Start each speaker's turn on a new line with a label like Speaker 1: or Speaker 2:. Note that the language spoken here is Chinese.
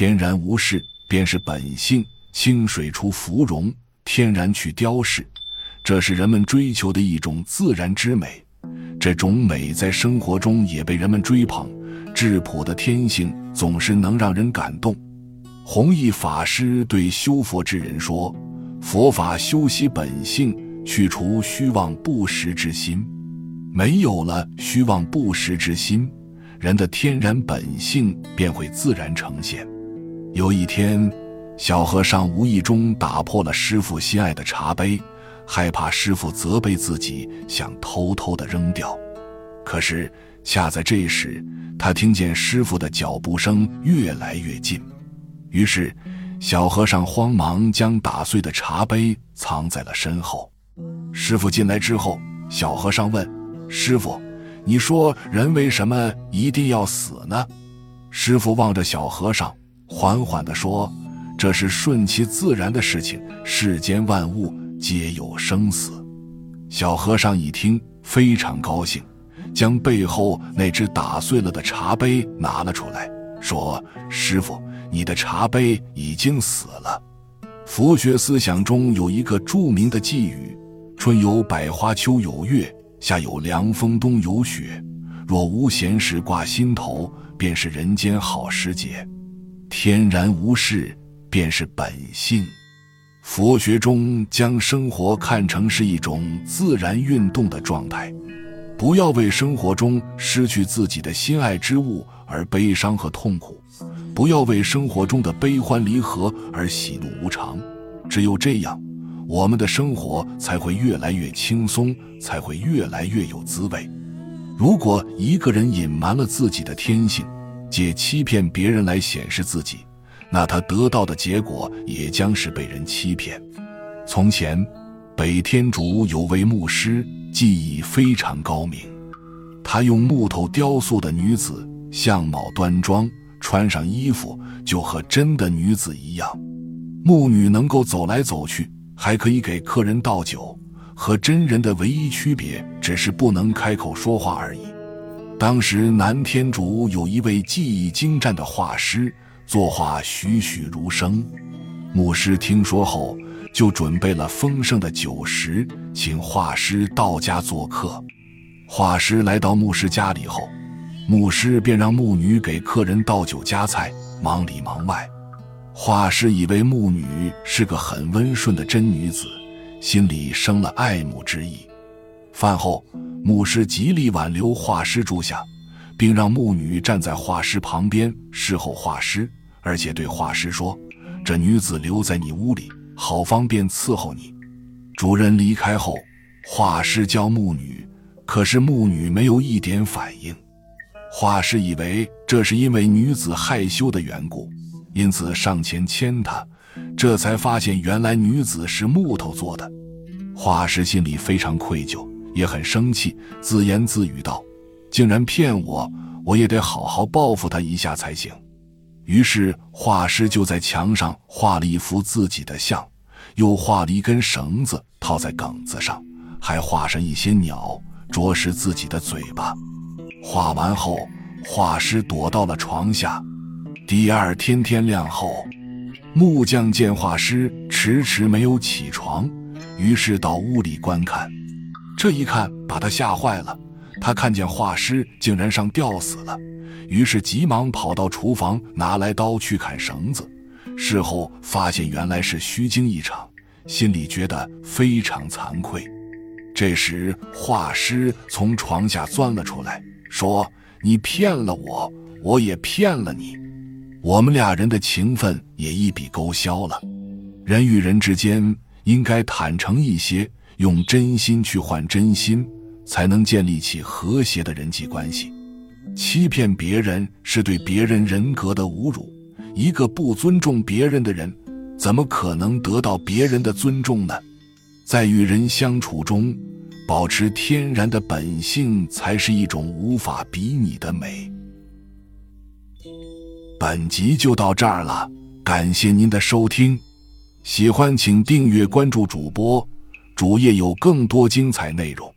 Speaker 1: 天然无事便是本性，清水出芙蓉，天然去雕饰，这是人们追求的一种自然之美。这种美在生活中也被人们追捧。质朴的天性总是能让人感动。弘一法师对修佛之人说：“佛法修习本性，去除虚妄不实之心。没有了虚妄不实之心，人的天然本性便会自然呈现。”有一天，小和尚无意中打破了师傅心爱的茶杯，害怕师傅责备自己，想偷偷的扔掉。可是恰在这时，他听见师傅的脚步声越来越近，于是小和尚慌忙将打碎的茶杯藏在了身后。师傅进来之后，小和尚问：“师傅，你说人为什么一定要死呢？”师傅望着小和尚。缓缓地说：“这是顺其自然的事情，世间万物皆有生死。”小和尚一听，非常高兴，将背后那只打碎了的茶杯拿了出来，说：“师傅，你的茶杯已经死了。”佛学思想中有一个著名的寄语：“春有百花，秋有月，夏有凉风，冬有雪。若无闲事挂心头，便是人间好时节。”天然无事便是本性。佛学中将生活看成是一种自然运动的状态，不要为生活中失去自己的心爱之物而悲伤和痛苦，不要为生活中的悲欢离合而喜怒无常。只有这样，我们的生活才会越来越轻松，才会越来越有滋味。如果一个人隐瞒了自己的天性，借欺骗别人来显示自己，那他得到的结果也将是被人欺骗。从前，北天竺有位牧师，技艺非常高明。他用木头雕塑的女子，相貌端庄，穿上衣服就和真的女子一样。牧女能够走来走去，还可以给客人倒酒。和真人的唯一区别，只是不能开口说话而已。当时南天竺有一位技艺精湛的画师，作画栩栩如生。牧师听说后，就准备了丰盛的酒食，请画师到家做客。画师来到牧师家里后，牧师便让牧女给客人倒酒夹菜，忙里忙外。画师以为牧女是个很温顺的真女子，心里生了爱慕之意。饭后。牧师极力挽留画师住下，并让牧女站在画师旁边侍候画师，而且对画师说：“这女子留在你屋里，好方便伺候你。”主人离开后，画师叫牧女，可是牧女没有一点反应。画师以为这是因为女子害羞的缘故，因此上前牵她，这才发现原来女子是木头做的。画师心里非常愧疚。也很生气，自言自语道：“竟然骗我，我也得好好报复他一下才行。”于是画师就在墙上画了一幅自己的像，又画了一根绳子套在梗子上，还画上一些鸟啄食自己的嘴巴。画完后，画师躲到了床下。第二天天亮后，木匠见画师迟迟没有起床，于是到屋里观看。这一看，把他吓坏了。他看见画师竟然上吊死了，于是急忙跑到厨房，拿来刀去砍绳子。事后发现原来是虚惊一场，心里觉得非常惭愧。这时，画师从床下钻了出来，说：“你骗了我，我也骗了你，我们俩人的情分也一笔勾销了。人与人之间应该坦诚一些。”用真心去换真心，才能建立起和谐的人际关系。欺骗别人是对别人人格的侮辱。一个不尊重别人的人，怎么可能得到别人的尊重呢？在与人相处中，保持天然的本性，才是一种无法比拟的美。本集就到这儿了，感谢您的收听，喜欢请订阅关注主播。主页有更多精彩内容。